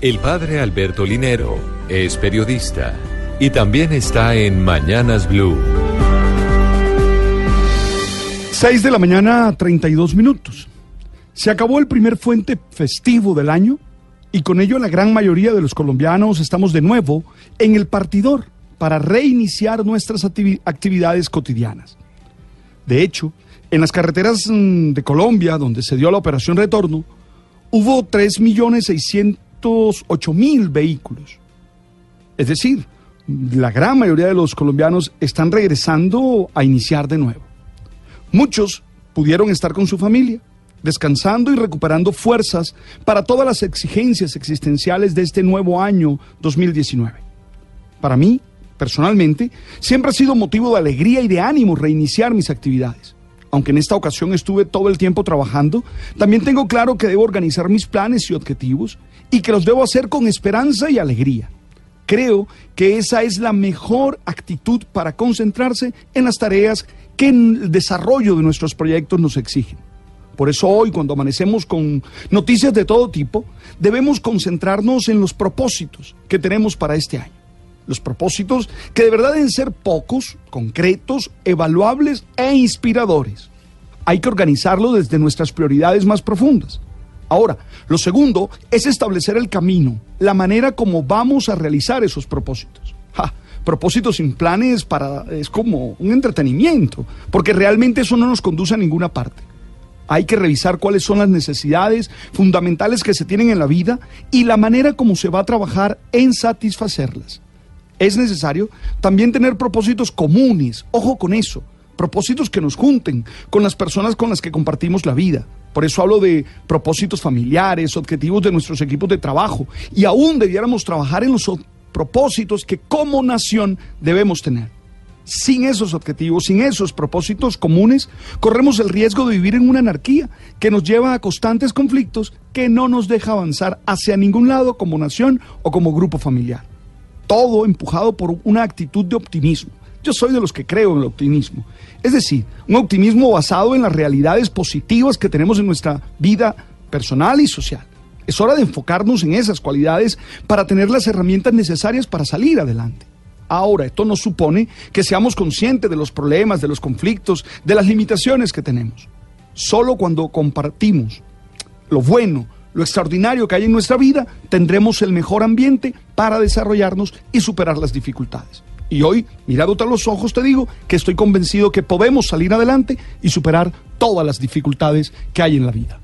El padre Alberto Linero es periodista y también está en Mañanas Blue. 6 de la mañana, 32 minutos. Se acabó el primer fuente festivo del año y con ello la gran mayoría de los colombianos estamos de nuevo en el partidor para reiniciar nuestras activi- actividades cotidianas. De hecho, en las carreteras mm, de Colombia, donde se dio la operación retorno, hubo 3.608.000 vehículos. Es decir, la gran mayoría de los colombianos están regresando a iniciar de nuevo. Muchos pudieron estar con su familia, descansando y recuperando fuerzas para todas las exigencias existenciales de este nuevo año 2019. Para mí, personalmente, siempre ha sido motivo de alegría y de ánimo reiniciar mis actividades. Aunque en esta ocasión estuve todo el tiempo trabajando, también tengo claro que debo organizar mis planes y objetivos y que los debo hacer con esperanza y alegría. Creo que esa es la mejor actitud para concentrarse en las tareas que el desarrollo de nuestros proyectos nos exigen. Por eso hoy, cuando amanecemos con noticias de todo tipo, debemos concentrarnos en los propósitos que tenemos para este año. Los propósitos que de verdad deben ser pocos, concretos, evaluables e inspiradores. Hay que organizarlo desde nuestras prioridades más profundas. Ahora, lo segundo es establecer el camino, la manera como vamos a realizar esos propósitos. Ja, propósitos sin planes para es como un entretenimiento, porque realmente eso no nos conduce a ninguna parte. Hay que revisar cuáles son las necesidades fundamentales que se tienen en la vida y la manera como se va a trabajar en satisfacerlas. Es necesario también tener propósitos comunes, ojo con eso, propósitos que nos junten con las personas con las que compartimos la vida. Por eso hablo de propósitos familiares, objetivos de nuestros equipos de trabajo y aún debiéramos trabajar en los propósitos que como nación debemos tener. Sin esos objetivos, sin esos propósitos comunes, corremos el riesgo de vivir en una anarquía que nos lleva a constantes conflictos que no nos deja avanzar hacia ningún lado como nación o como grupo familiar. Todo empujado por una actitud de optimismo. Yo soy de los que creo en el optimismo. Es decir, un optimismo basado en las realidades positivas que tenemos en nuestra vida personal y social. Es hora de enfocarnos en esas cualidades para tener las herramientas necesarias para salir adelante. Ahora, esto no supone que seamos conscientes de los problemas, de los conflictos, de las limitaciones que tenemos. Solo cuando compartimos lo bueno, lo extraordinario que hay en nuestra vida, tendremos el mejor ambiente para desarrollarnos y superar las dificultades. Y hoy, mirándote a los ojos, te digo que estoy convencido que podemos salir adelante y superar todas las dificultades que hay en la vida.